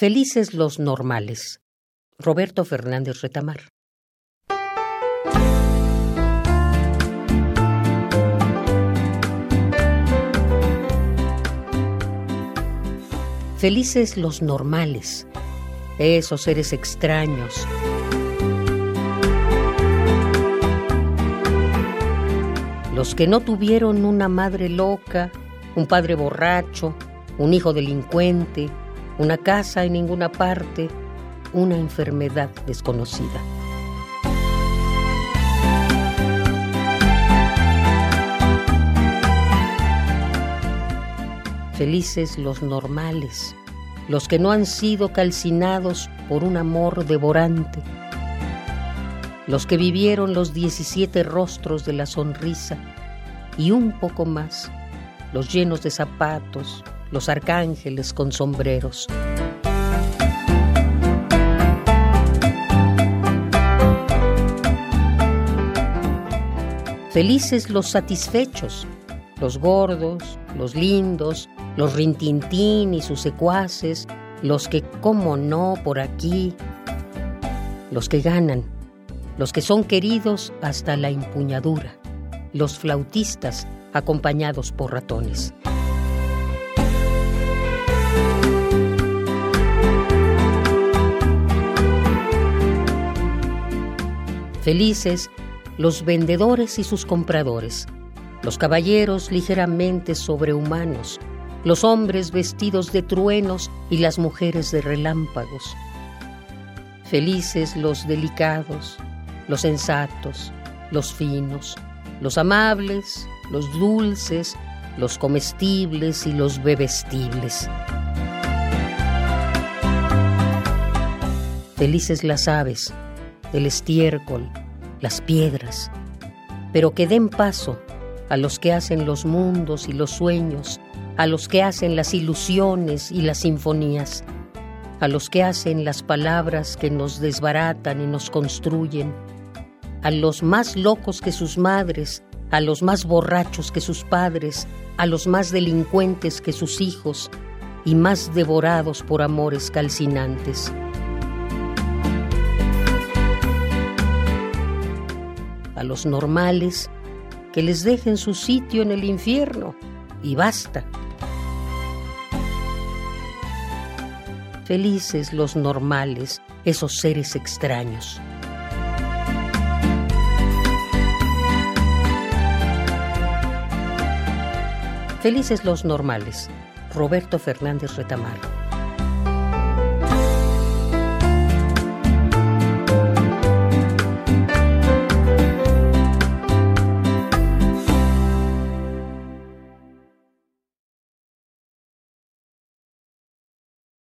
Felices los normales. Roberto Fernández Retamar. Felices los normales, esos seres extraños. Los que no tuvieron una madre loca, un padre borracho, un hijo delincuente, una casa en ninguna parte, una enfermedad desconocida. Felices los normales, los que no han sido calcinados por un amor devorante, los que vivieron los 17 rostros de la sonrisa y un poco más, los llenos de zapatos, los arcángeles con sombreros. Felices los satisfechos, los gordos, los lindos, los rintintín y sus secuaces, los que, como no, por aquí, los que ganan, los que son queridos hasta la empuñadura, los flautistas acompañados por ratones. Felices los vendedores y sus compradores, los caballeros ligeramente sobrehumanos, los hombres vestidos de truenos y las mujeres de relámpagos. Felices los delicados, los sensatos, los finos, los amables, los dulces, los comestibles y los bebestibles. Felices las aves, el estiércol, las piedras, pero que den paso a los que hacen los mundos y los sueños, a los que hacen las ilusiones y las sinfonías, a los que hacen las palabras que nos desbaratan y nos construyen, a los más locos que sus madres, a los más borrachos que sus padres, a los más delincuentes que sus hijos, y más devorados por amores calcinantes. A los normales que les dejen su sitio en el infierno y basta. Felices los normales, esos seres extraños. Felices los normales. Roberto Fernández Retamar.